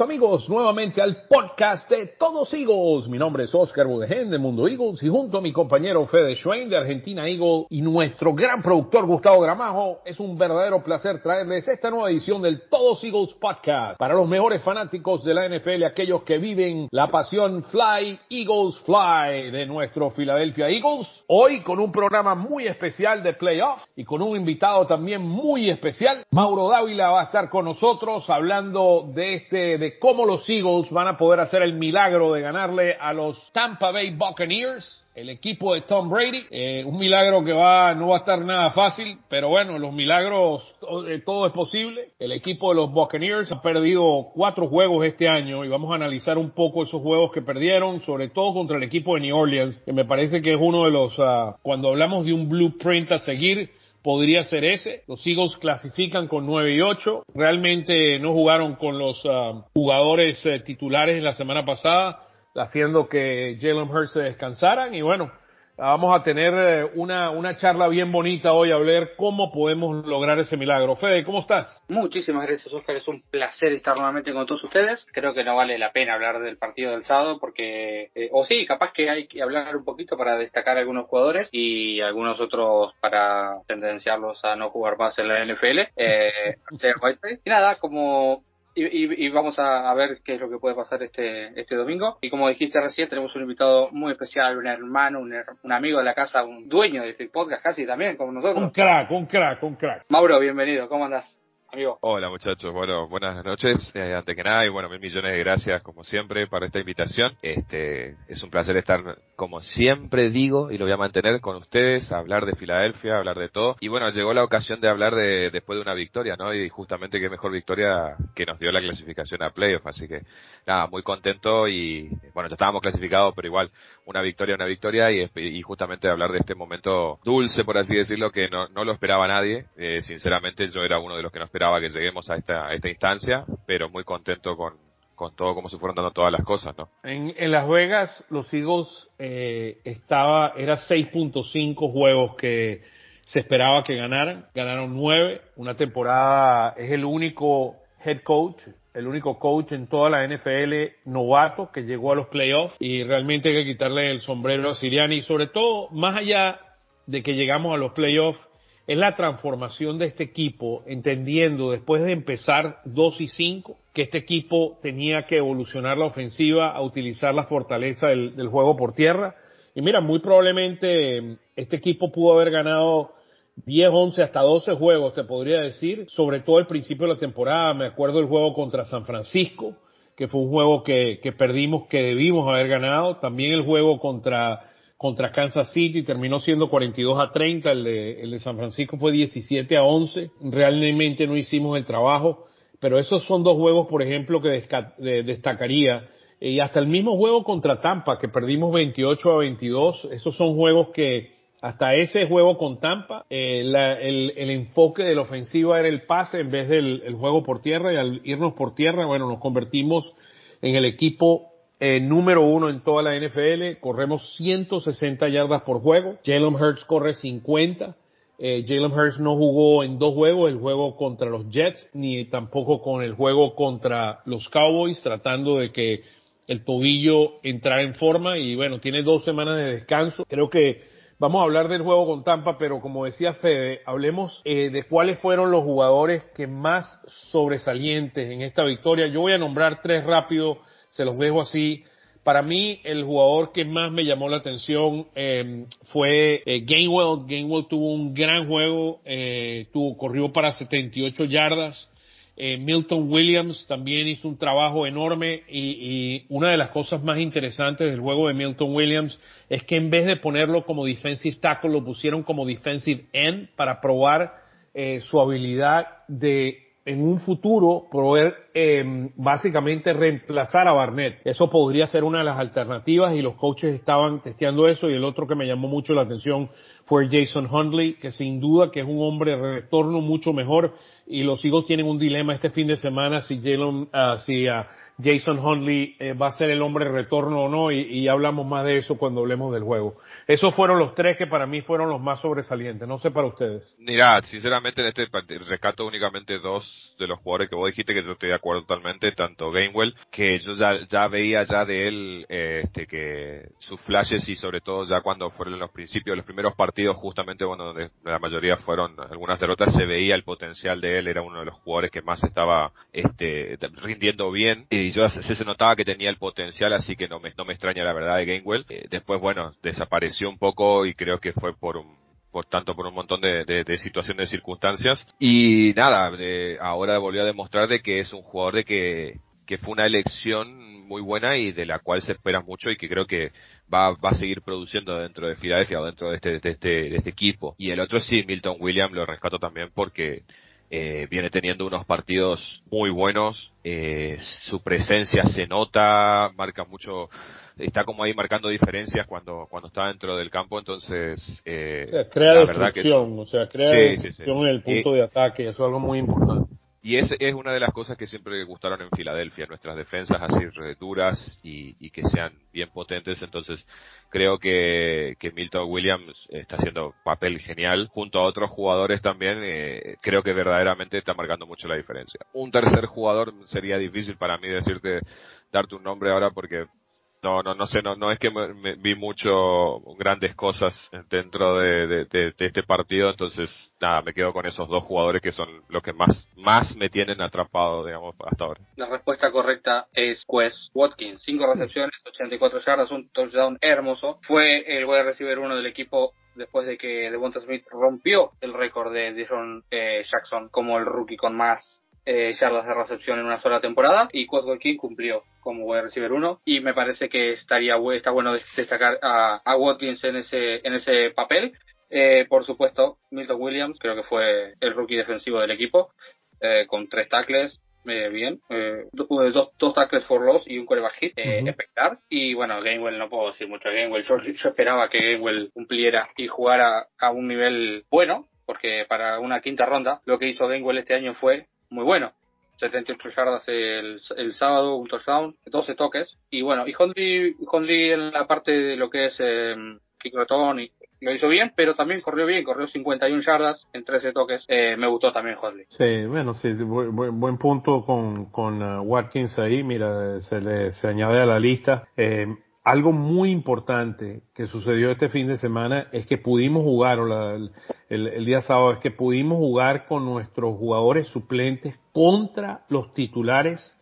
Amigos nuevamente al podcast de Todos Eagles. Mi nombre es Oscar Budegen de Mundo Eagles y junto a mi compañero Fede Schwein de Argentina Eagle y nuestro gran productor Gustavo Gramajo, es un verdadero placer traerles esta nueva edición del Todos Eagles podcast para los mejores fanáticos de la NFL, aquellos que viven la pasión Fly Eagles Fly de nuestro Philadelphia Eagles. Hoy con un programa muy especial de playoff y con un invitado también muy especial. Mauro Dávila va a estar con nosotros hablando de este, de cómo los Eagles van a poder hacer el milagro de ganarle a los Tampa Bay Buccaneers, el equipo de Tom Brady. Eh, un milagro que va, no va a estar nada fácil, pero bueno, los milagros, todo, eh, todo es posible. El equipo de los Buccaneers ha perdido cuatro juegos este año y vamos a analizar un poco esos juegos que perdieron, sobre todo contra el equipo de New Orleans, que me parece que es uno de los, uh, cuando hablamos de un blueprint a seguir, podría ser ese. Los Eagles clasifican con 9 y 8. Realmente no jugaron con los uh, jugadores uh, titulares en la semana pasada, haciendo que Jalen Hurts se descansaran. Y bueno, vamos a tener eh, una, una charla bien bonita hoy a ver cómo podemos lograr ese milagro. Fede, ¿cómo estás? Muchísimas gracias, Oscar. Es un placer estar nuevamente con todos ustedes. Creo que no vale la pena hablar del partido del sábado porque, eh, o sí, capaz que hay que hablar un poquito para destacar a algunos jugadores y algunos otros para tendenciarlos a no jugar más en la NFL. Eh, y nada, como y, y, y, vamos a, a, ver qué es lo que puede pasar este, este domingo. Y como dijiste recién, tenemos un invitado muy especial, un hermano, un, un amigo de la casa, un dueño de este podcast casi también, como nosotros. Un crack, un crack, un crack. Mauro, bienvenido, ¿cómo andas? Hola muchachos, bueno, buenas noches, eh, antes que nada, y bueno, mil millones de gracias como siempre para esta invitación. Este, es un placer estar, como siempre digo, y lo voy a mantener con ustedes, hablar de Filadelfia, hablar de todo. Y bueno, llegó la ocasión de hablar de, después de una victoria, ¿no? Y justamente qué mejor victoria que nos dio la clasificación a playoff, así que nada, muy contento y, bueno, ya estábamos clasificados, pero igual, una victoria, una victoria, y, y justamente hablar de este momento dulce, por así decirlo, que no, no lo esperaba nadie. Eh, sinceramente, yo era uno de los que no esperaba que lleguemos a esta, a esta instancia, pero muy contento con, con todo cómo se fueron dando todas las cosas, ¿no? En, en Las Vegas, los Eagles eh, estaba, era 6.5 juegos que se esperaba que ganaran, ganaron 9, una temporada, es el único head coach, el único coach en toda la NFL novato que llegó a los playoffs. Y realmente hay que quitarle el sombrero a Siriani y sobre todo, más allá de que llegamos a los playoffs, es la transformación de este equipo, entendiendo después de empezar 2 y 5, que este equipo tenía que evolucionar la ofensiva a utilizar la fortaleza del, juego por tierra. Y mira, muy probablemente este equipo pudo haber ganado 10, 11, hasta 12 juegos, te podría decir, sobre todo al principio de la temporada. Me acuerdo del juego contra San Francisco, que fue un juego que, que perdimos, que debimos haber ganado. También el juego contra contra Kansas City, terminó siendo 42 a 30, el de, el de San Francisco fue 17 a 11, realmente no hicimos el trabajo, pero esos son dos juegos, por ejemplo, que destacaría. Y hasta el mismo juego contra Tampa, que perdimos 28 a 22, esos son juegos que hasta ese juego con Tampa, eh, el, enfoque de la ofensiva era el pase en vez del el juego por tierra y al irnos por tierra, bueno, nos convertimos en el equipo eh, número uno en toda la NFL, corremos 160 yardas por juego, Jalen Hurts corre 50, eh, Jalen Hurts no jugó en dos juegos, el juego contra los Jets, ni tampoco con el juego contra los Cowboys, tratando de que el tobillo entrara en forma y bueno, tiene dos semanas de descanso. Creo que vamos a hablar del juego con Tampa, pero como decía Fede, hablemos eh, de cuáles fueron los jugadores que más sobresalientes en esta victoria. Yo voy a nombrar tres rápido se los dejo así. Para mí, el jugador que más me llamó la atención eh, fue eh, Gainwell. Gainwell tuvo un gran juego, eh, tuvo, corrió para 78 yardas. Eh, Milton Williams también hizo un trabajo enorme y, una de las cosas más interesantes del juego de Milton Williams es que en vez de ponerlo como defensive tackle, lo pusieron como defensive end para probar su habilidad de en un futuro poder eh, básicamente reemplazar a Barnett. Eso podría ser una de las alternativas y los coaches estaban testeando eso y el otro que me llamó mucho la atención fue Jason Hundley, que sin duda que es un hombre de retorno mucho mejor y los Eagles tienen un dilema este fin de semana si Jalen, uh, si uh, Jason Hundley eh, va a ser el hombre retorno o no y, hablamos más de eso cuando hablemos del juego. Esos fueron los tres que para mí fueron los más sobresalientes. No sé para ustedes. Mira, sinceramente en este rescato únicamente dos de los jugadores que vos dijiste que yo estoy de acuerdo totalmente, tanto Gainwell, que yo ya, ya veía ya de él eh, este que sus flashes y sobre todo ya cuando fueron los principios, los primeros partidos justamente, bueno, donde la mayoría fueron algunas derrotas, se veía el potencial de él, era uno de los jugadores que más estaba este rindiendo bien yo se, se notaba que tenía el potencial, así que no me, no me extraña la verdad de Gainwell. Eh, después, bueno, desapareció un poco y creo que fue por un, por tanto por un montón de, de, de situaciones, de circunstancias. Y nada, de, ahora volvió a demostrar de que es un jugador de que, que fue una elección muy buena y de la cual se espera mucho y que creo que va, va a seguir produciendo dentro de Filadelfia o dentro de este, de este, de este equipo. Y el otro sí, Milton Williams, lo rescato también porque eh, viene teniendo unos partidos muy buenos, eh, su presencia se nota, marca mucho, está como ahí marcando diferencias cuando cuando está dentro del campo, entonces eh, o sea, crea destrucción, o sea, crea sí, destrucción sí, sí. en el punto de ataque, eso es algo muy importante. Y es, es una de las cosas que siempre gustaron en Filadelfia, nuestras defensas así duras y, y que sean bien potentes, entonces creo que, que Milton Williams está haciendo papel genial junto a otros jugadores también. Eh, creo que verdaderamente está marcando mucho la diferencia. Un tercer jugador sería difícil para mí decirte darte un nombre ahora porque no, no, no sé, no, no es que me, me vi mucho, grandes cosas dentro de, de, de, de, este partido, entonces nada, me quedo con esos dos jugadores que son los que más, más me tienen atrapado, digamos, hasta ahora. La respuesta correcta es Quest Watkins, cinco recepciones, 84 yardas, un touchdown hermoso, fue el wide receiver uno del equipo después de que Devonta Smith rompió el récord de Dijon eh, Jackson como el rookie con más eh, yardas de recepción en una sola temporada y Quest King cumplió como wide receiver 1 y me parece que estaría está bueno destacar a, a Watkins en ese en ese papel eh, por supuesto Milton Williams creo que fue el rookie defensivo del equipo eh, con tres tackles eh, bien, eh, dos, dos tackles for loss y un coreback hit, eh, uh -huh. espectacular. Y bueno, Gainwell no puedo decir mucho de Gainwell. Yo, yo esperaba que Gainwell cumpliera y jugara a un nivel bueno, porque para una quinta ronda lo que hizo Gainwell este año fue muy bueno. 78 yardas el, el sábado, un touchdown, 12 toques. Y bueno, y Hundley, Hundley en la parte de lo que es eh, kick return y lo hizo bien, pero también corrió bien, corrió 51 yardas en 13 toques. Eh, me gustó también Hodley. Sí, bueno, sí, buen, buen punto con, con uh, Watkins ahí, mira, se le se añade a la lista. Eh, algo muy importante que sucedió este fin de semana es que pudimos jugar, o la, el, día sábado, es que pudimos jugar con nuestros jugadores suplentes contra los titulares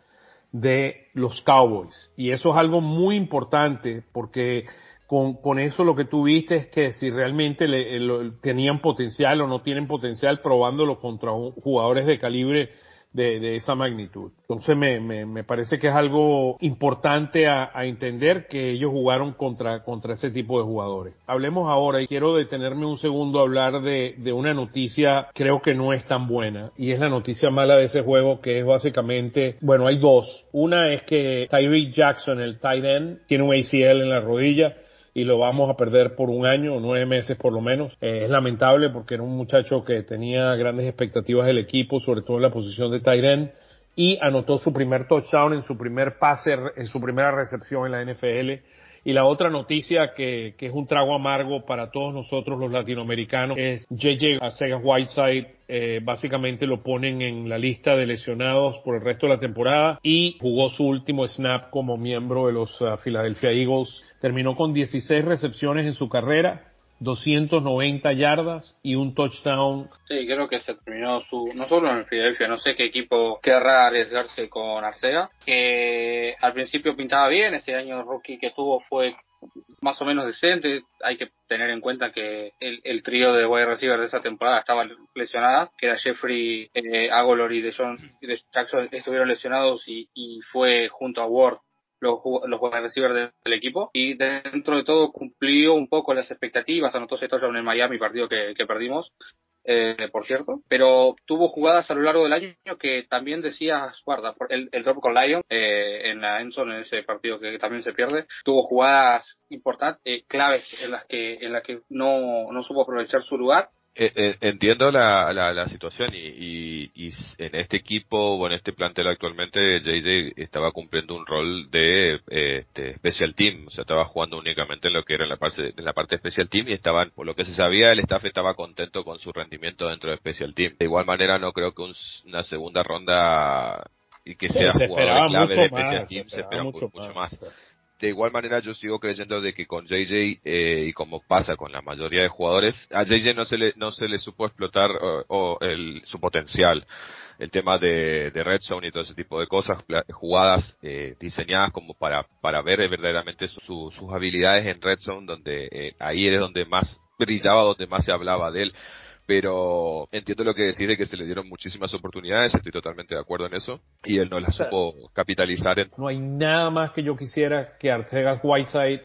de los Cowboys. Y eso es algo muy importante porque con, con eso lo que tú viste es que si realmente le, le, tenían potencial o no tienen potencial probándolo contra jugadores de calibre de, de esa magnitud. Entonces me, me, me, parece que es algo importante a, a, entender que ellos jugaron contra, contra ese tipo de jugadores. Hablemos ahora y quiero detenerme un segundo a hablar de, de una noticia creo que no es tan buena y es la noticia mala de ese juego que es básicamente, bueno hay dos. Una es que Tyreek Jackson, el tight end, tiene un ACL en la rodilla y lo vamos a perder por un año nueve meses por lo menos. Eh, es lamentable porque era un muchacho que tenía grandes expectativas del equipo, sobre todo en la posición de Tyren, y anotó su primer touchdown en su primer pase, en su primera recepción en la NFL. Y la otra noticia que, que es un trago amargo para todos nosotros los latinoamericanos es JJ Sega Whiteside, eh, básicamente lo ponen en la lista de lesionados por el resto de la temporada y jugó su último snap como miembro de los uh, Philadelphia Eagles. Terminó con 16 recepciones en su carrera, 290 yardas y un touchdown. Sí, creo que se terminó su, no solo en Filadelfia, no sé qué equipo querrá arriesgarse con Arcega, que al principio pintaba bien, ese año rookie que tuvo fue más o menos decente, hay que tener en cuenta que el, el trío de wide receiver de esa temporada estaba lesionada, que era Jeffrey, eh, Agolor y de, John, de Jackson estuvieron lesionados y, y fue junto a Ward los, los wide receivers del, equipo y dentro de todo cumplió un poco las expectativas, anotó ese touchdown en Miami, partido que, que perdimos. eh, por cierto, pero tuvo jugadas a lo largo del año que también decía guarda, el, el drop con Lion eh, en la Enson, en ese partido que también se pierde, tuvo jugadas importantes, eh, claves en las que, en las que no, no supo aprovechar su lugar entiendo la, la, la situación y, y, y, en este equipo o en este plantel actualmente JJ estaba cumpliendo un rol de eh, este, special team, o sea, estaba jugando únicamente en lo que era en la parte en la parte special team y estaban, por lo que se sabía, el staff estaba contento con su rendimiento dentro de special team. De igual manera, no creo que un, una segunda ronda y que sea se jugador clave de special más, team se se espera mucho, mucho, más. más de igual manera yo sigo creyendo de que con JJ eh, y como pasa con la mayoría de jugadores a JJ no se le no se le supo explotar o, el, su potencial. El tema de, de red zone y todo ese tipo de cosas jugadas eh, diseñadas como para para ver verdaderamente su- sus habilidades en red zone donde eh, ahí es donde más brillaba donde más se hablaba de él pero entiendo lo que decís de que se le dieron muchísimas oportunidades, estoy totalmente de acuerdo en eso, y él no las supo capitalizar en, No hay nada más que yo quisiera que Artegas Whiteside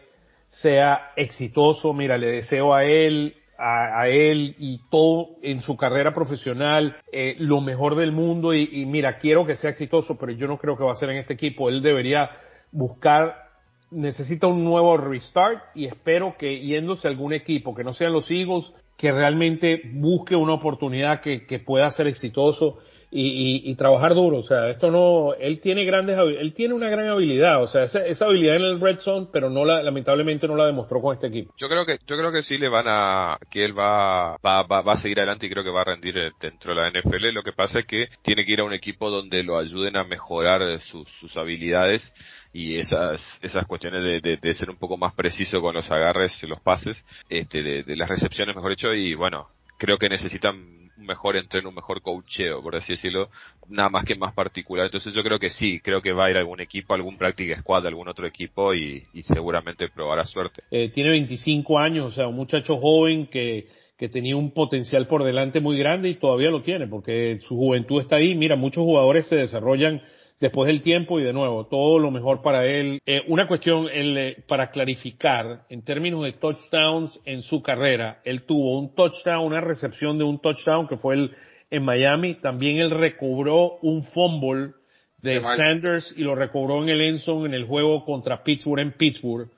sea exitoso. Mira, le deseo a él, a, a él y todo en su carrera profesional eh, lo mejor del mundo y, y mira, quiero que sea exitoso, pero yo no creo que va a ser en este equipo. Él debería buscar necesita un nuevo restart y espero que yéndose a algún equipo que no sean los Eagles, que realmente busque una oportunidad que, que pueda ser exitoso y, trabajar duro. O sea, esto no, él tiene grandes, él tiene una gran habilidad, o sea, esa, esa habilidad en el red zone, pero no la, lamentablemente no la demostró con este equipo. Yo creo que, yo creo que sí le van a, que él va, va, va, va a seguir adelante y creo que va a rendir dentro de la NFL. Lo que pasa es que tiene que ir a un equipo donde lo ayuden a mejorar sus, sus habilidades y esas esas cuestiones de, de, de, ser un poco más preciso con los agarres y los pases, este, de, de las recepciones, mejor dicho, y bueno, creo que necesitan un mejor entreno, un mejor coacheo, por así decirlo, nada más que más particular. Entonces yo creo que sí, creo que va a ir a algún equipo, algún practice squad algún otro equipo y, y seguramente probará suerte. Eh, tiene 25 años, o sea, un muchacho joven que, que tenía un potencial por delante muy grande y todavía lo tiene, porque su juventud está ahí. Mira, muchos jugadores se desarrollan después del tiempo y de nuevo, todo lo mejor para él. Eh, una cuestión el, eh, para clarificar, en términos de touchdowns en su carrera, él tuvo un touchdown, una recepción de un touchdown que fue el, en Miami, también él recobró un fumble de Sanders y lo recobró en el Enson en el juego contra Pittsburgh en Pittsburgh.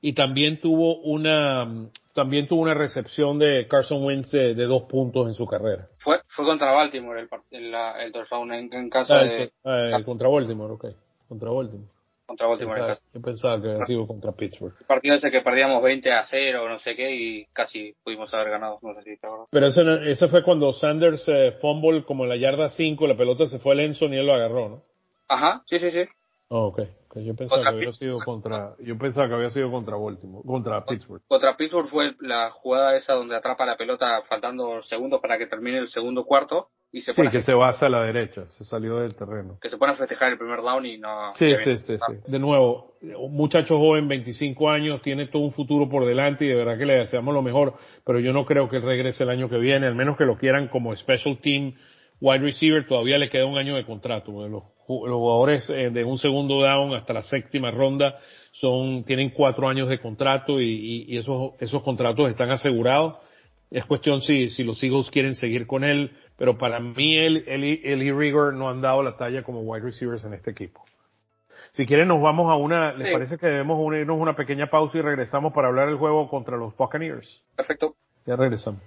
Y también tuvo una también tuvo una recepción de Carson Wentz de, de dos puntos en su carrera. Fue fue contra Baltimore el el, el touchdown en, en casa ah, de ah, contra Baltimore, okay. Contra Baltimore. Contra Baltimore pensaba, en casa. Yo pensaba que había sido contra Pittsburgh. El partido ese que perdíamos 20 a 0 no sé qué y casi pudimos haber ganado, no sé si. Pero ese, ese fue cuando Sanders eh, fumble como en la yarda 5, la pelota se fue al Enson y él lo agarró, ¿no? Ajá, sí, sí, sí. Oh, okay. ok. Yo pensaba contra que había sido contra, yo pensaba que había sido contra Baltimore, contra Pittsburgh. Contra Pittsburgh fue la jugada esa donde atrapa la pelota faltando segundos para que termine el segundo cuarto y se sí, pone que se basa a la derecha, se salió del terreno. Que se pone a festejar el primer down y no. Sí, sí, sí, sí. De nuevo, un muchacho joven, 25 años, tiene todo un futuro por delante y de verdad que le deseamos lo mejor, pero yo no creo que él regrese el año que viene, al menos que lo quieran como special team wide receiver, todavía le queda un año de contrato. Los, los jugadores eh, de un segundo down hasta la séptima ronda son, tienen cuatro años de contrato y, esos, esos contratos están asegurados. Es cuestión si, si los Eagles quieren seguir con él, pero para mí él, él, él y Rigor no han dado la talla como wide receivers en este equipo. Si quieren nos vamos a una, ¿les Sí. parece que debemos unirnos una pequeña pausa y regresamos para hablar del juego contra los Buccaneers? Perfecto. Ya regresamos.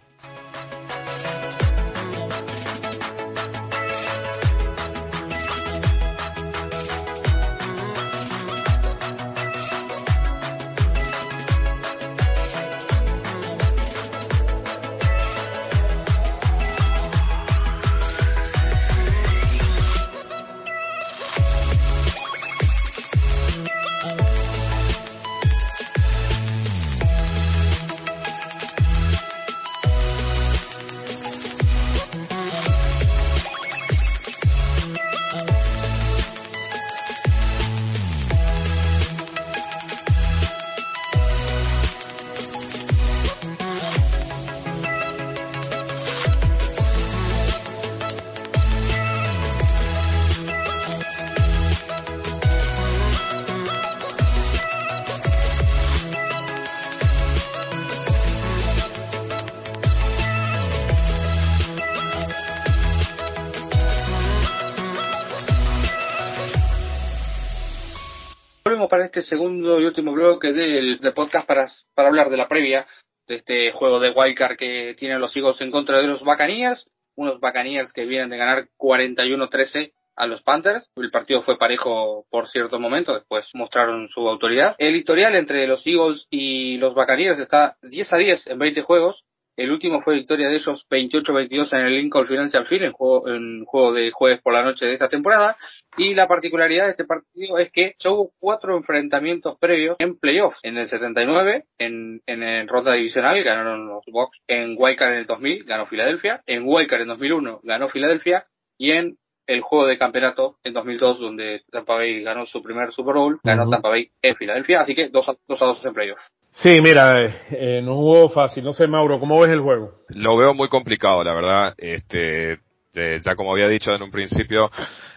Este segundo y último bloque del, podcast para, para hablar de la previa de este juego de wildcard que tienen los Eagles en contra de los Buccaneers. Unos Buccaneers que vienen de ganar 41-13 a los Panthers. El partido fue parejo por cierto momento, después mostraron su autoridad. El historial entre los Eagles y los Buccaneers está 10 a 10 en 20 juegos. El último fue victoria de ellos 28-22 en el Lincoln Financial Field, en juego, en juego de jueves por la noche de esta temporada. Y la particularidad de este partido es que hubo cuatro enfrentamientos previos en playoffs. En el 79, en, en el ronda divisional, ganaron los Bucks. En Wildcard en el 2000, ganó Filadelfia. En Wildcard en 2001, ganó Filadelfia. Y en el juego de campeonato en 2002, donde Tampa Bay ganó su primer Super Bowl, ganó Tampa Bay en Filadelfia. Así que 2 a 2 en playoffs. Sí, mira, eh, no jugó fácil. No sé, Mauro, ¿cómo ves el juego? Lo veo muy complicado, la verdad. Este, eh, ya como había dicho en un principio,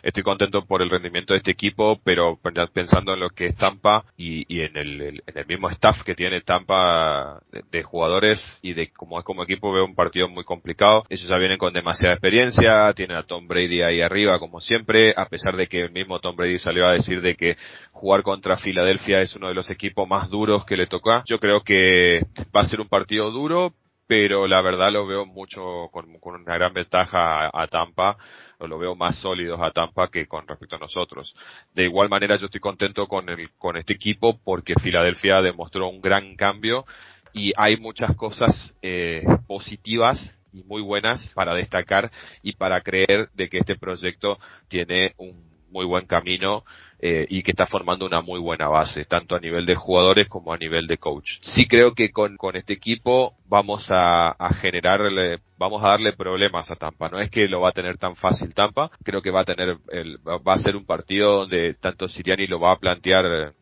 estoy contento por el rendimiento de este equipo, pero pensando en lo que es Tampa y, en, el, mismo staff que tiene Tampa de, jugadores y de como es como equipo veo un partido muy complicado. Ellos ya vienen con demasiada experiencia, tienen a Tom Brady ahí arriba como siempre, a pesar de que el mismo Tom Brady salió a decir de que jugar contra Filadelfia es uno de los equipos más duros que le toca. Yo creo que va a ser un partido duro, pero la verdad lo veo mucho con, una gran ventaja a, Tampa, o lo veo más sólidos a Tampa que con respecto a nosotros. De igual manera yo estoy contento con el, con este equipo porque Filadelfia demostró un gran cambio y hay muchas cosas eh, positivas y muy buenas para destacar y para creer de que este proyecto tiene un muy buen camino eh, y que está formando una muy buena base, tanto a nivel de jugadores como a nivel de coach. Sí creo que con, con este equipo vamos a, a generarle, vamos a darle problemas a Tampa. No es que lo va a tener tan fácil Tampa, creo que va a tener, el, va a ser un partido donde tanto Siriani lo va a plantear,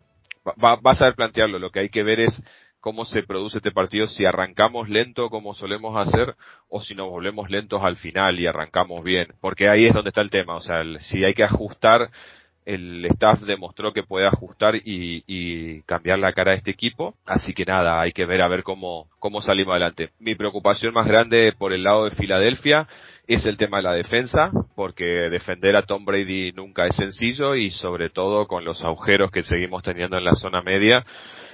va, va a saber plantearlo. Lo que hay que ver es cómo se produce este partido, si arrancamos lento como solemos hacer o si nos volvemos lentos al final y arrancamos bien, porque ahí es donde está el tema, o sea, si hay que ajustar, el staff demostró que puede ajustar y, y, cambiar la cara de este equipo, así que nada, hay que ver a ver cómo, cómo salimos adelante. Mi preocupación más grande por el lado de Filadelfia es el tema de la defensa, porque defender a Tom Brady nunca es sencillo y sobre todo con los agujeros que seguimos teniendo en la zona media,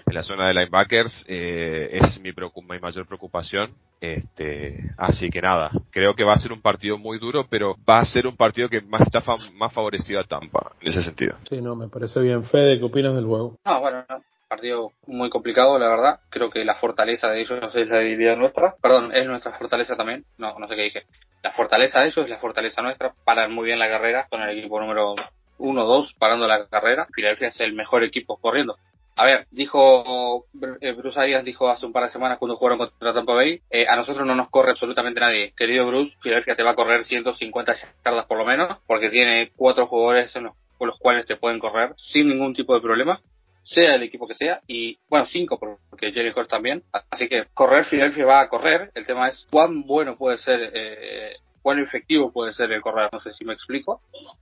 en la zona de linebackers eh, es mi, mi mayor preocupación. Este, así que nada, creo que va a ser un partido muy duro, pero va a ser un partido que más está más favorecido a Tampa en ese sentido. Sí, no, me parece bien. Fede, ¿qué opinas del juego? No, bueno, partido muy complicado, la verdad. Creo que la fortaleza de ellos es la debilidad nuestra. Perdón, es nuestra fortaleza también. No, no sé qué dije. La fortaleza de ellos es la fortaleza nuestra. Paran muy bien la carrera. Son el equipo número 1-2 parando la carrera. Filadelfia es el mejor equipo corriendo. A ver, dijo eh, Bruce Arias, dijo hace un par de semanas cuando jugaron contra Tampa Bay, eh, a nosotros no nos corre absolutamente nadie. Querido Bruce, Filadelfia te va a correr 150 yardas por lo menos, porque tiene cuatro jugadores con los cuales te pueden correr sin ningún tipo de problema sea el equipo que sea, y bueno, cinco, porque Jerry Hort también. Así que correr Filadelfia va a correr. El tema es cuán bueno puede ser eh, cuán efectivo puede ser el correr, no sé si me explico.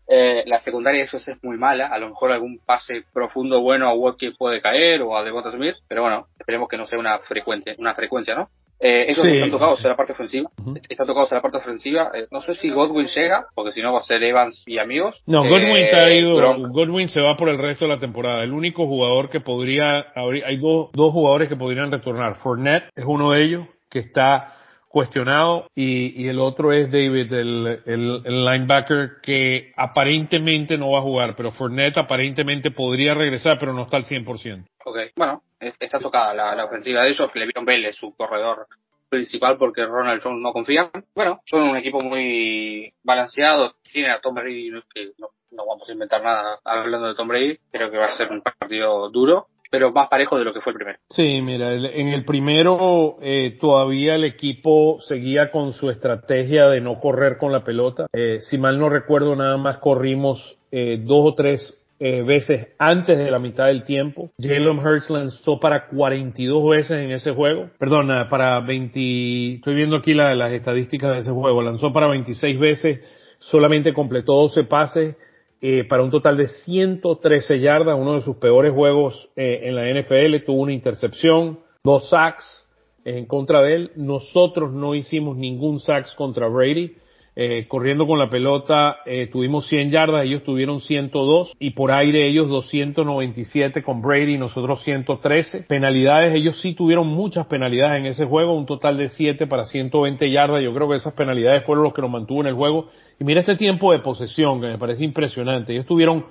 Eh, la secundaria de eso es muy mala, a lo mejor algún pase profundo bueno a Watkins puede caer o a Devonta Smith, pero bueno, esperemos que no sea una frecuente, una frecuencia, ¿no? Eh, ellos están tocados en la parte ofensiva. Están tocados en la parte ofensiva. Eh, no sé si Godwin llega, porque si no va a ser Evans y amigos. No, Godwin está eh, ido. Godwin se va por el resto de la temporada. El único jugador que podría, hay dos, dos jugadores que podrían retornar. Fournette es uno de ellos que está cuestionado y, y el otro es David, el, el, linebacker que aparentemente no va a jugar, pero Fournette aparentemente podría regresar, pero no está al 100%. Ok, bueno, está tocada la, la ofensiva de ellos, Levion Bell es su corredor principal porque Ronald Jones no confía. Bueno, son un equipo muy balanceado, tiene a Tom Brady, que no, no vamos a inventar nada hablando de Tom Brady, creo que va a ser un partido duro pero más parejo de lo que fue el primero. Sí, mira, en el primero eh, todavía el equipo seguía con su estrategia de no correr con la pelota. Eh, si mal no recuerdo, nada más corrimos eh, dos o tres eh, veces antes de la mitad del tiempo. Jalen Hurts lanzó para 42 veces en ese juego. Perdón, para 20, estoy viendo aquí la, las estadísticas de ese juego. Lanzó para 26 veces, solamente completó 12 pases eh, para un total de 113 yardas, uno de sus peores juegos eh, en la NFL, tuvo una intercepción, dos sacks en contra de él. Nosotros no hicimos ningún sacks contra Brady. Eh, corriendo con la pelota eh, tuvimos 100 yardas, ellos tuvieron 102 y por aire ellos 297 con Brady, nosotros 113. Penalidades, ellos sí tuvieron muchas penalidades en ese juego, un total de 7 para 120 yardas. Yo creo que esas penalidades fueron los que nos mantuvo en el juego. Y mira este tiempo de posesión que me parece impresionante. Ellos tuvieron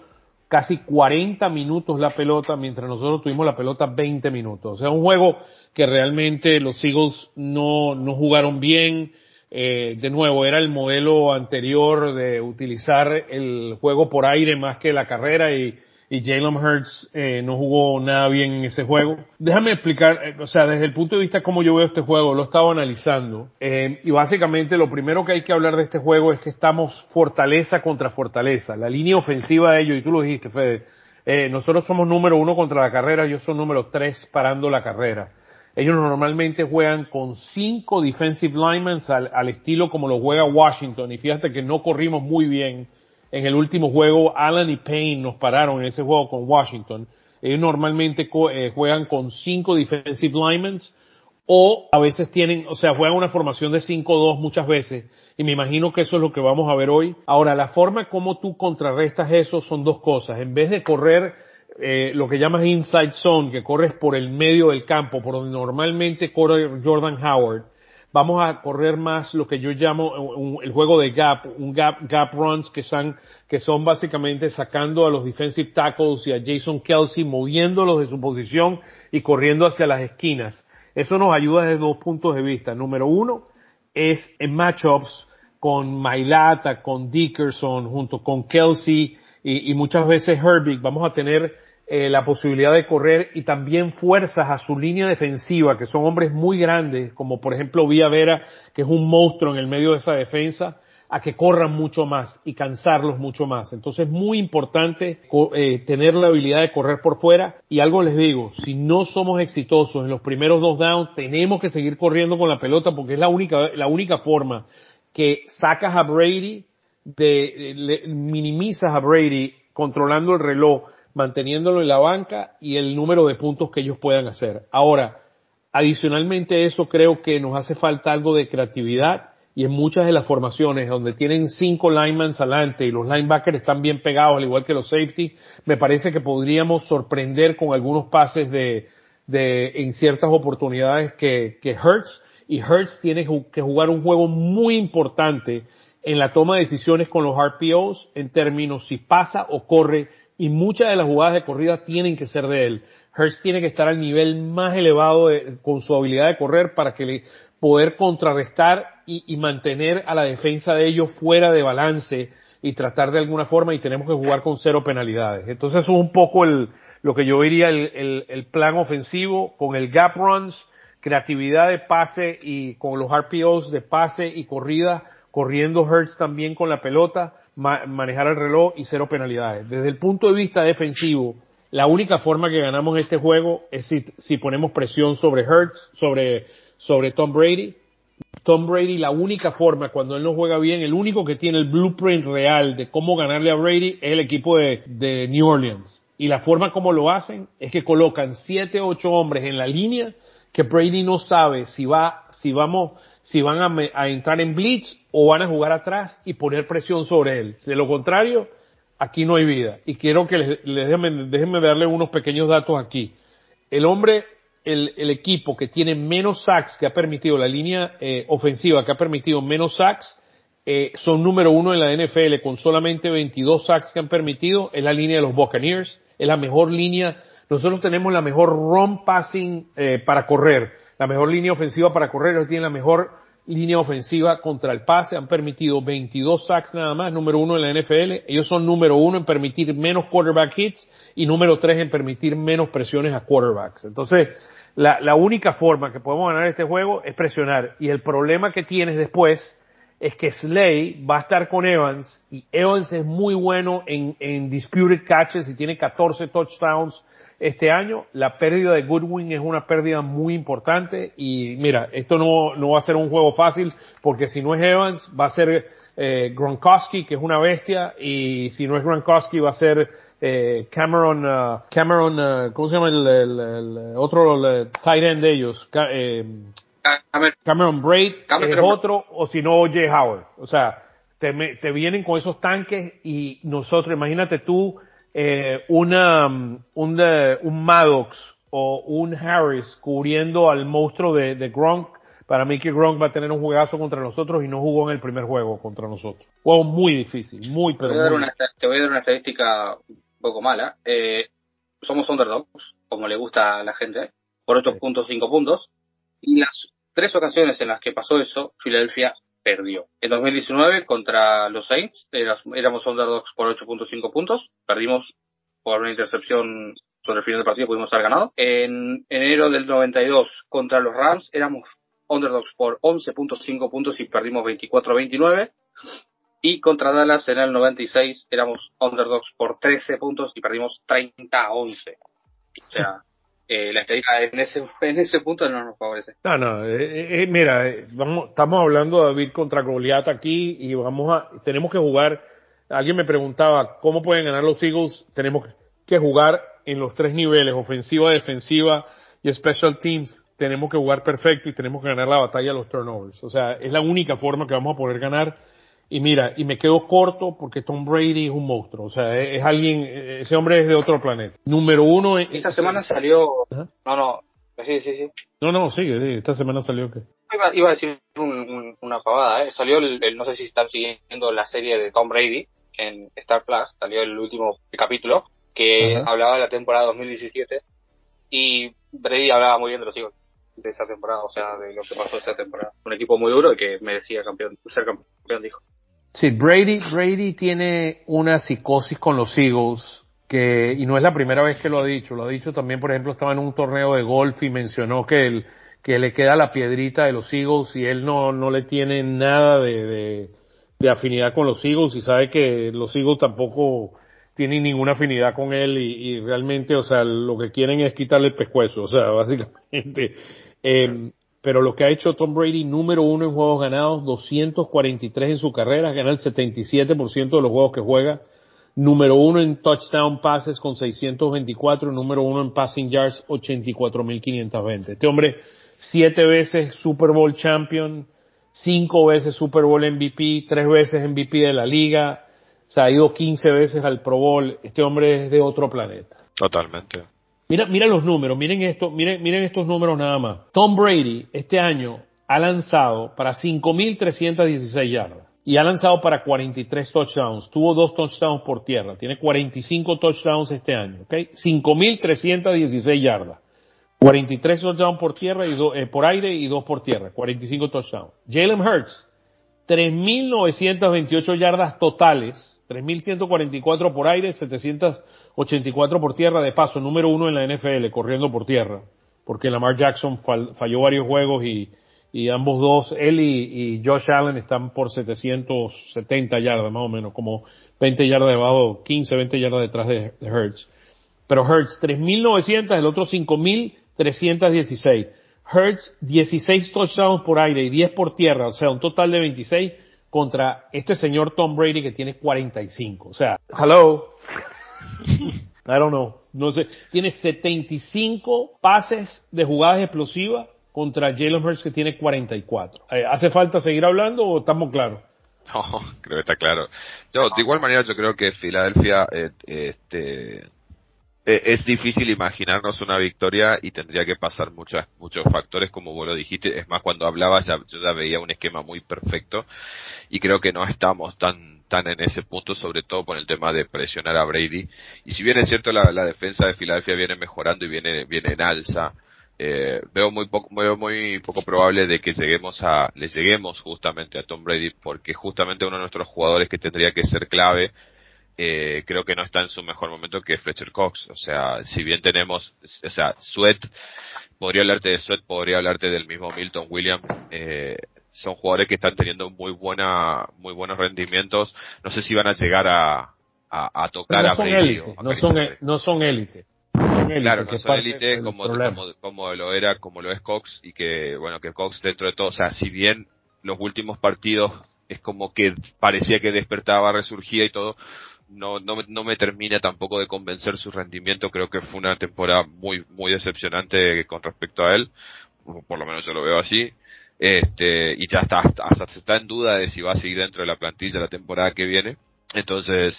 casi 40 minutos la pelota mientras nosotros tuvimos la pelota 20 minutos. O sea, un juego que realmente los Eagles no, no jugaron bien eh, de nuevo, era el modelo anterior de utilizar el juego por aire más que la carrera y, Jalen Hurts eh, no jugó nada bien en ese juego. Déjame explicar, eh, o sea, desde el punto de vista cómo yo veo este juego, lo he estado analizando eh, y básicamente lo primero que hay que hablar de este juego es que estamos fortaleza contra fortaleza. La línea ofensiva de ellos, y tú lo dijiste, Fede, eh, nosotros somos número uno contra la carrera, ellos son número tres parando la carrera. Ellos normalmente juegan con cinco defensive linemen al, estilo como lo juega Washington. Y fíjate que no corrimos muy bien. En el último juego, Allen y Payne nos pararon en ese juego con Washington. Ellos normalmente eh, juegan con cinco defensive linemen o a veces tienen, o sea, juegan una formación de 5-2 muchas veces. Y me imagino que eso es lo que vamos a ver hoy. Ahora, la forma como tú contrarrestas eso son dos cosas. En vez de correr eh, lo que llamas inside zone, que corres por el medio del campo, por donde normalmente corre Jordan Howard, vamos a correr más lo que yo llamo el juego de gap, un gap, gap runs que son, que son básicamente sacando a los defensive tackles y a Jason Kelsey, moviéndolos de su posición y corriendo hacia las esquinas. Eso nos ayuda desde dos puntos de vista. Número uno es en matchups con Mailata, con Dickerson, junto con Kelsey y, y muchas veces Herbig. Vamos a tener eh, la posibilidad de correr y también fuerzas a su línea defensiva, que son hombres muy grandes, como por ejemplo Vía Vera, que es un monstruo en el medio de esa defensa, a que corran mucho más y cansarlos mucho más. Entonces es muy importante eh, tener la habilidad de correr por fuera y algo les digo, si no somos exitosos en los primeros dos downs, tenemos que seguir corriendo con la pelota porque es la única, la única forma que sacas a Brady, de, minimizas a Brady controlando el reloj manteniéndolo en la banca y el número de puntos que ellos puedan hacer. Ahora, adicionalmente eso creo que nos hace falta algo de creatividad y en muchas de las formaciones donde tienen cinco linemen adelante y los linebackers están bien pegados al igual que los safety, me parece que podríamos sorprender con algunos pases de, de en ciertas oportunidades que, que Hertz y Hertz tiene que jugar un juego muy importante en la toma de decisiones con los RPOs en términos si pasa o corre y muchas de las jugadas de corrida tienen que ser de él. Hurst tiene que estar al nivel más elevado con su habilidad de correr para que le poder contrarrestar y, mantener a la defensa de ellos fuera de balance y tratar de alguna forma y tenemos que jugar con cero penalidades. Entonces eso es un poco el, lo que yo diría el, el plan ofensivo con el gap runs, creatividad de pase y con los RPOs de pase y corrida, corriendo Hurts también con la pelota manejar el reloj y cero penalidades. Desde el punto de vista defensivo, la única forma que ganamos este juego es si, si ponemos presión sobre Hertz, sobre, sobre Tom Brady. Tom Brady, la única forma cuando él no juega bien, el único que tiene el blueprint real de cómo ganarle a Brady es el equipo de, de New Orleans. Y la forma como lo hacen es que colocan siete, ocho hombres en la línea que Brady no sabe si va, si vamos, si van a, entrar en blitz o van a jugar atrás y poner presión sobre él. De lo contrario, aquí no hay vida. Y quiero que les, déjenme, darle unos pequeños datos aquí. El hombre, el, equipo que tiene menos sacks que ha permitido, la línea eh, ofensiva que ha permitido menos sacks, eh, son número uno en la NFL con solamente 22 sacks que han permitido, es la línea de los Buccaneers, es la mejor línea. Nosotros tenemos la mejor run passing eh, para correr la mejor línea ofensiva para correr, ellos tienen la mejor línea ofensiva contra el pase, han permitido 22 sacks nada más, número uno en la NFL, ellos son número uno en permitir menos quarterback hits y número tres en permitir menos presiones a quarterbacks. Entonces, la, la única forma que podemos ganar este juego es presionar y el problema que tienes después es que Slay va a estar con Evans y Evans es muy bueno en, en disputed catches y tiene 14 touchdowns este año. La pérdida de Goodwin es una pérdida muy importante y mira, esto no, no va a ser un juego fácil porque si no es Evans va a ser eh, Gronkowski que es una bestia y si no es Gronkowski va a ser eh, Cameron, uh, Cameron, uh, ¿cómo se llama el, el, otro el, tight end de ellos? eh, Cameron Braid es otro o si no Jay Howard. O sea, te, me- te vienen con esos tanques y nosotros, imagínate tú, eh, una, um, un, de- un Maddox o un Harris cubriendo al monstruo de, de Gronk. Para mí que Gronk va a tener un juegazo contra nosotros y no jugó en el primer juego contra nosotros. Juego muy difícil, muy Te pero voy, a dar muy una, te voy a dar una estadística un poco mala. Eh, somos underdogs, como le gusta a la gente, por 8.5 puntos. Y las tres ocasiones en las que pasó eso, Filadelfia perdió. En 2019 contra los Saints eras- éramos underdogs por 8.5 puntos, perdimos por una intercepción sobre el final del partido, pudimos haber ganado. En enero del 92 contra los Rams éramos underdogs por 11.5 puntos y perdimos 24-29. Y contra Dallas en el 96 éramos underdogs por 13 puntos y perdimos 30 a 11. O sea, eh, la estadística en ese, en ese punto no nos favorece. No, no, eh, eh, mira, eh, vamos, estamos hablando de David contra Goliat aquí y vamos a, tenemos que jugar. Alguien me preguntaba cómo pueden ganar los Eagles. Tenemos que jugar en los tres niveles, ofensiva, defensiva y special teams. Tenemos que jugar perfecto y tenemos que ganar la batalla de los turnovers. O sea, es la única forma que vamos a poder ganar. Y mira, y me quedo corto porque Tom Brady es un monstruo. O sea, es, es alguien, ese hombre es de otro planeta. Número uno. en- Esta semana salió... No, no. Sí, sí, sí. No, no, sigue, sigue. Esta semana salió que. Iba, iba a decir un- un- una pavada, ¿eh? Salió el, el- no sé si están siguiendo la serie de Tom Brady en Star Plus, salió el último capítulo que Ajá. hablaba de la temporada 2017 y Brady hablaba muy bien de los hijos de esa temporada, o sea, de lo que pasó esa temporada. Un equipo muy duro y que merecía campeón, ser campeón, dijo. Sí, Brady, Brady tiene una psicosis con los Eagles que, y no es la primera vez que lo ha dicho, lo ha dicho también, por ejemplo, estaba en un torneo de golf y mencionó que él, que le queda la piedrita de los Eagles y él no, no le tiene nada de, de, afinidad con los Eagles y sabe que los Eagles tampoco tienen ninguna afinidad con él y, y realmente, o sea, lo que quieren es quitarle el pescuezo, o sea, básicamente. Eh, pero lo que ha hecho Tom Brady, número uno en juegos ganados, 243 en su carrera, gana el 77% de los juegos que juega, número uno en touchdown passes con 624, número uno en passing yards, 84.520. Este hombre, siete veces Super Bowl champion, cinco veces Super Bowl MVP, tres veces MVP de la liga, o ha ido 15 veces al Pro Bowl. Este hombre es de otro planeta. Totalmente. Mira, mira los números, miren esto, miren, miren estos números nada más. Tom Brady este año ha lanzado para 5.316 yardas y ha lanzado para 43 touchdowns. Tuvo dos touchdowns por tierra. Tiene 45 touchdowns este año, ¿ok? 5.316 yardas. 43 touchdowns por tierra y do- eh, por aire y dos por tierra. 45 touchdowns. Jalen Hurts, 3.928 yardas totales, 3.144 por aire, 784 por tierra, de paso, número uno en la NFL, corriendo por tierra, porque Lamar Jackson fal- falló varios juegos y, y ambos dos, él y, Josh Allen están por 770 yardas, más o menos, como 20 yardas debajo, 15, 20 yardas detrás de, de Hurts. Pero Hurts 3.900, el otro 5.316. Hurts 16 touchdowns por aire y 10 por tierra, o sea, un total de 26 contra este señor Tom Brady que tiene 45. O sea, hello. I don't know. No sé. Tiene 75 pases de jugadas explosivas contra Jalen Hurts que tiene 44. Eh, ¿Hace falta seguir hablando o estamos claros? No, creo que está claro. No, de igual manera yo creo que Filadelfia eh, este, eh, es difícil imaginarnos una victoria y tendría que pasar muchas, muchos factores como vos lo dijiste. Es más, cuando hablabas ya, yo ya veía un esquema muy perfecto y creo que no estamos tan en ese punto, sobre todo por el tema de presionar a Brady. Y si bien es cierto la, defensa de Filadelfia viene mejorando y viene, viene en alza, eh, veo muy poco, veo muy poco probable de que lleguemos a, le lleguemos justamente a Tom Brady porque justamente uno de nuestros jugadores que tendría que ser clave, eh, creo que no está en su mejor momento que Fletcher Cox. O sea, si bien tenemos, o sea, Sweat, podría hablarte de Sweat, podría hablarte del mismo Milton Williams, eh, son jugadores que están teniendo muy buena, muy buenos rendimientos. No sé si van a llegar a, a, a tocar no a son élite, no son, no son élite. Claro, que no son élite como, como, como lo era, como lo es Cox y que, bueno, que Cox dentro de todo, o sea, si bien los últimos partidos es como que parecía que despertaba, resurgía y todo, no, no, no me termina tampoco de convencer su rendimiento, creo que fue una temporada muy, muy decepcionante con respecto a él, por lo menos yo lo veo así. Este, y ya está, hasta, se está en duda de si va a seguir dentro de la plantilla la temporada que viene. Entonces,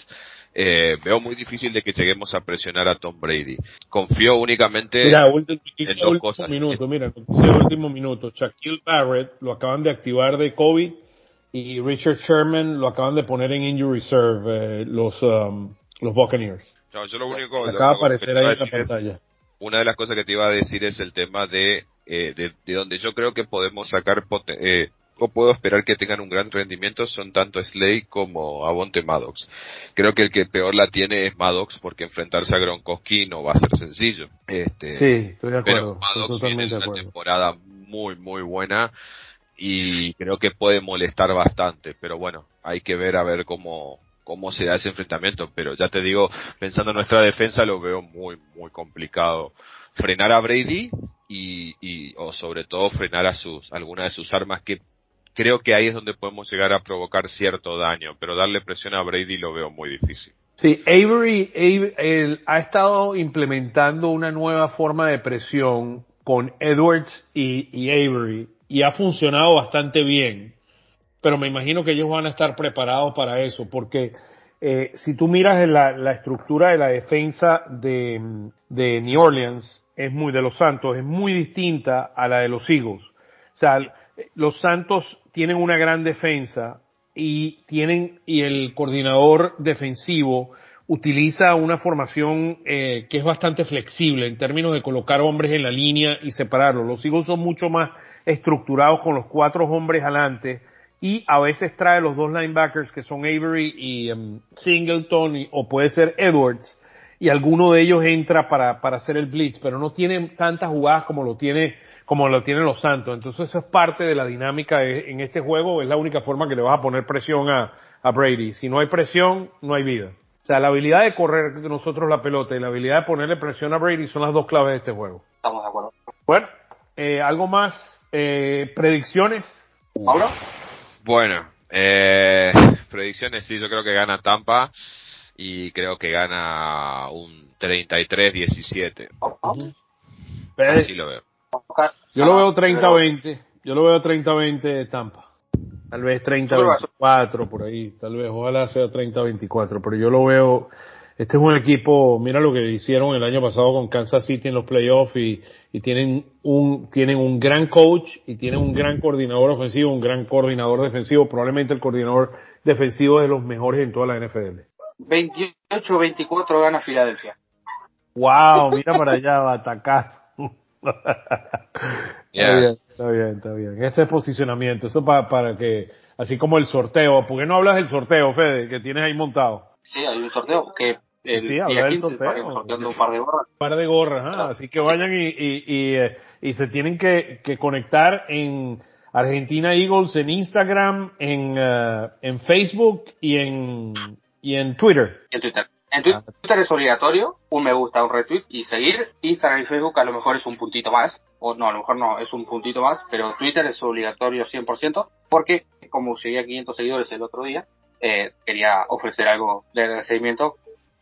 eh, veo muy difícil de que lleguemos a presionar a Tom Brady. Confío únicamente mira, último, en dos cosas. Minuto, mira, último minuto. Shaquille Barrett lo acaban de activar de COVID y Richard Sherman lo acaban de poner en injury reserve eh, los um, los Buccaneers. No, yo lo único acaba de aparecer ahí en la pantalla. Una de las cosas que te iba a decir es el tema de eh, de, de, donde yo creo que podemos sacar eh, o puedo esperar que tengan un gran rendimiento son tanto Slay como Avonte Maddox. Creo que el que peor la tiene es Maddox porque enfrentarse a Gronkowski no va a ser sencillo. Este, sí, estoy de acuerdo. Pero Maddox viene una temporada muy muy buena y creo que puede molestar bastante, pero bueno, hay que ver a ver cómo cómo se da ese enfrentamiento, pero ya te digo, pensando en nuestra defensa lo veo muy muy complicado frenar a Brady y, y o sobre todo frenar a sus algunas de sus armas que creo que ahí es donde podemos llegar a provocar cierto daño, pero darle presión a Brady lo veo muy difícil. Sí, Avery, ha estado implementando una nueva forma de presión con Edwards y, Avery y ha funcionado bastante bien, pero me imagino que ellos van a estar preparados para eso, porque eh, si tú miras la, estructura de la defensa de, de New Orleans, es muy de los Santos, es muy distinta a la de los Eagles. O sea, los Santos tienen una gran defensa y tienen y el coordinador defensivo utiliza una formación eh, que es bastante flexible en términos de colocar hombres en la línea y separarlos. Los Eagles son mucho más estructurados con los cuatro hombres adelante y a veces trae los dos linebackers que son Avery y um, Singleton o puede ser Edwards y alguno de ellos entra para, para hacer el blitz, pero no tienen tantas jugadas como lo tiene como lo tienen los Santos. Entonces eso es parte de la dinámica en este juego, es la única forma que le vas a poner presión a, a Brady. Si no hay presión, no hay vida. O sea, la habilidad de correr nosotros la pelota y la habilidad de ponerle presión a Brady son las dos claves de este juego. Estamos de acuerdo. Bueno, eh, algo más, eh, predicciones. Mauro. Bueno, eh, predicciones sí, yo creo que gana Tampa y creo que gana un 33-17. Así lo veo. Yo lo veo 30-20. Yo lo veo 30-20 Tampa. Tal vez 30-24 por ahí. Tal vez, ojalá sea 30-24. Pero yo lo veo. Este es un equipo, mira lo que hicieron el año pasado con Kansas City en los playoffs y, y tienen un, tienen un gran coach y tienen un gran coordinador ofensivo, un gran coordinador defensivo, probablemente el coordinador defensivo de los mejores en toda la NFL. 28-24 gana Filadelfia. Wow, mira para allá, batacazo. Está bien, está bien, está bien. Este es posicionamiento, eso para, para que, así como el sorteo, ¿por qué no hablas del sorteo, Fede, que tienes ahí montado? Sí, hay un sorteo que el sí, del sorteo. un par de gorras. Un par de gorras, ah, así que vayan y, y, y, eh, y se tienen que, que, conectar en Argentina Eagles en Instagram, en, uh, en Facebook y en, y en Twitter. En Twitter. En Twitter es obligatorio, un me gusta, un retweet y seguir. Instagram y Facebook a lo mejor es un puntito más, o no, a lo mejor no, es un puntito más, pero Twitter es obligatorio 100%, porque como seguía 500 seguidores el otro día, eh, quería ofrecer algo de agradecimiento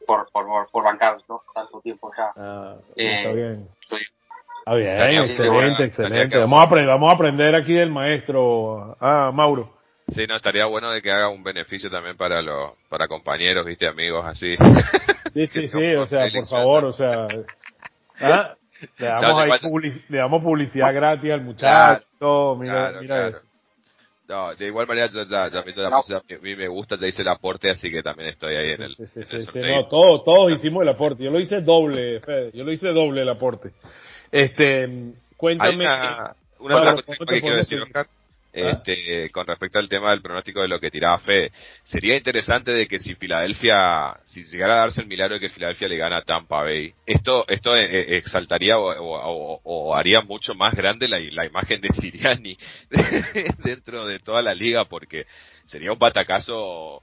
por, por, por, bancar, ¿no? Tanto tiempo ya. Ah, eh, está bien. Está bien, excelente, excelente. Vamos a, vamos a aprender aquí del maestro, ah, Mauro. Sí, no, estaría bueno de que haga un beneficio también para los, para compañeros, viste, amigos así. Sí, sí, sí, o sea, por favor, o sea, ¿ah? le, damos ahí le damos publicidad gratis al muchacho, mira, mira eso. No, de igual manera, ya, ya, ya, a mí me gusta, ya hice el aporte, así que también estoy ahí en el. Sí, sí, sí, sí no, todos, todos hicimos el aporte. Yo lo hice doble, Fede. Yo lo hice doble el aporte. Este, cuéntame. una, una otra cosa que quiero decir, Oscar. ¿Ah? este, con respecto al tema del pronóstico de lo que tiraba Fede. Sería interesante de que si Filadelfia, si llegara a darse el milagro de que Filadelfia le gana a Tampa Bay, esto, esto eh, eh, exaltaría o, haría mucho más grande la, imagen de Siriani dentro de toda la liga porque sería un patacazo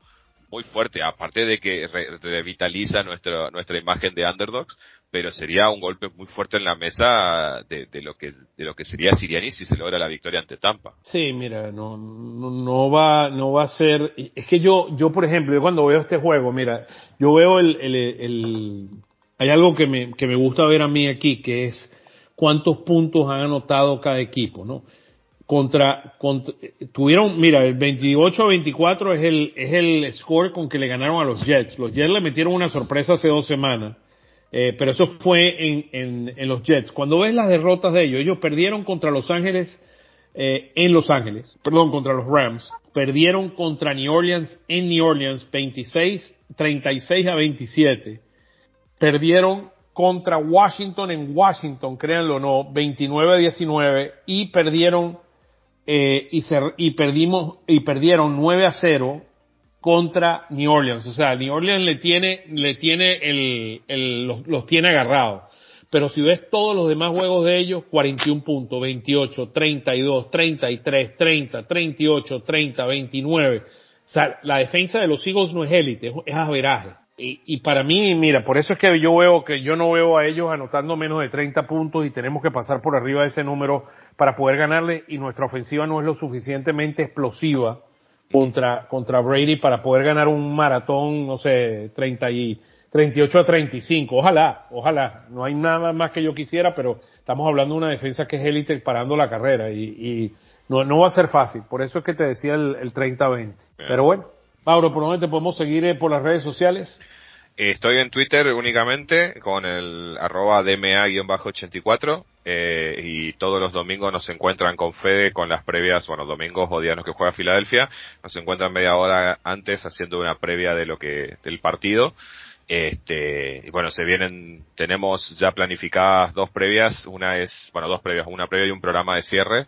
muy fuerte, aparte de que revitaliza nuestra, nuestra imagen de underdogs, pero sería un golpe muy fuerte en la mesa de, de, lo que de lo que sería Siriani si se logra la victoria ante Tampa. Sí, mira, no, no, va no va a ser es que yo yo por ejemplo yo cuando veo este juego, mira, yo veo el, el, el hay algo que me que me gusta ver a mí aquí que es cuántos puntos han anotado cada equipo, ¿no? contra, tuvieron, mira, el 28 a 24 es el, es el score con que le ganaron a los Jets. Los Jets le metieron una sorpresa hace dos semanas. Eh, pero eso fue en, en, los Jets. Cuando ves las derrotas de ellos, ellos perdieron contra Los Ángeles eh, en Los Ángeles, perdón, contra los Rams, perdieron contra New Orleans en New Orleans 26, 36 a 27, perdieron contra Washington en Washington, créanlo o no, 29 a 19 y perdieron eh, y, y perdimos y perdieron 9 a 0 contra New Orleans. O sea, New Orleans le tiene, le tiene el, el los, los, tiene agarrados. Pero si ves todos los demás juegos de ellos, 41 puntos, 28, 32, 33, 30, 38, 30, 29. O sea, la defensa de los Eagles no es élite, es, es averaje. Y, y, para mí, mira, por eso es que yo veo que yo no veo a ellos anotando menos de 30 puntos y tenemos que pasar por arriba de ese número para poder ganarle y nuestra ofensiva no es lo suficientemente explosiva contra, contra Brady para poder ganar un maratón, no sé, 30 y 38 a 35. Ojalá, ojalá. No hay nada más que yo quisiera, pero estamos hablando de una defensa que es élite parando la carrera y, y no, no va a ser fácil. Por eso es que te decía el, el 30-20. Pero bueno, Mauro, ¿por dónde te podemos seguir eh, por las redes sociales? Estoy en Twitter únicamente con el arroba DMA-84 eh, y todos los domingos nos encuentran con Fede con las previas, bueno, domingos o días que juega Filadelfia, nos encuentran media hora antes haciendo una previa de lo que, del partido. Este, y bueno, se vienen, tenemos ya planificadas dos previas, una es, bueno, dos previas, una previa y un programa de cierre.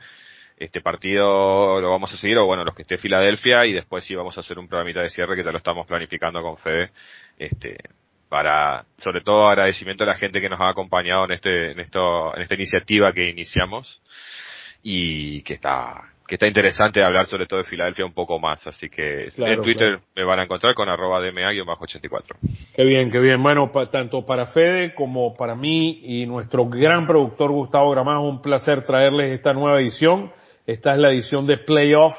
Este partido lo vamos a seguir, o bueno, los que esté Filadelfia, y después sí vamos a hacer un programita de cierre que ya lo estamos planificando con Fede, este, para, sobre todo agradecimiento a la gente que nos ha acompañado en este, en esto, en esta iniciativa que iniciamos, y que está, que está interesante hablar sobre todo de Filadelfia un poco más, así que claro, en Twitter claro. me van a encontrar con arroba DMA-84. Qué bien, qué bien. Bueno, pa, tanto para Fede como para mí y nuestro gran productor Gustavo Gramajo, un placer traerles esta nueva edición. Esta es la edición de playoff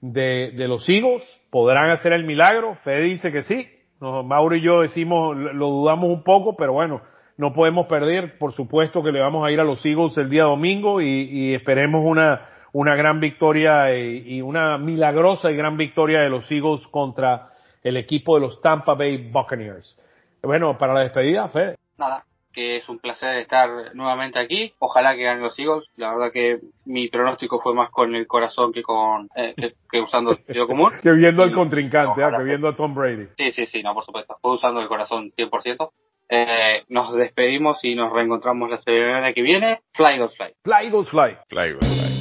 de, de los Eagles. ¿Podrán hacer el milagro? Fede dice que sí. Mauro y yo decimos, lo dudamos un poco, pero bueno, no podemos perder. Por supuesto que le vamos a ir a los Eagles el día domingo y, esperemos una, una gran victoria y, y, una milagrosa y gran victoria de los Eagles contra el equipo de los Tampa Bay Buccaneers. Bueno, para la despedida, Fede. Nada, que es un placer estar nuevamente aquí. Ojalá que ganen los Eagles. La verdad que mi pronóstico fue más con el corazón que con eh, que, que, usando el sentido común. que viendo al contrincante, ¿eh? que viendo a Tom Brady. Sí, sí, sí, no, por supuesto. Fue usando el corazón 100%. Eh, nos despedimos y nos reencontramos la semana que viene. Fly Eagles Fly. Fly Eagles Fly. Fly Eagles Fly.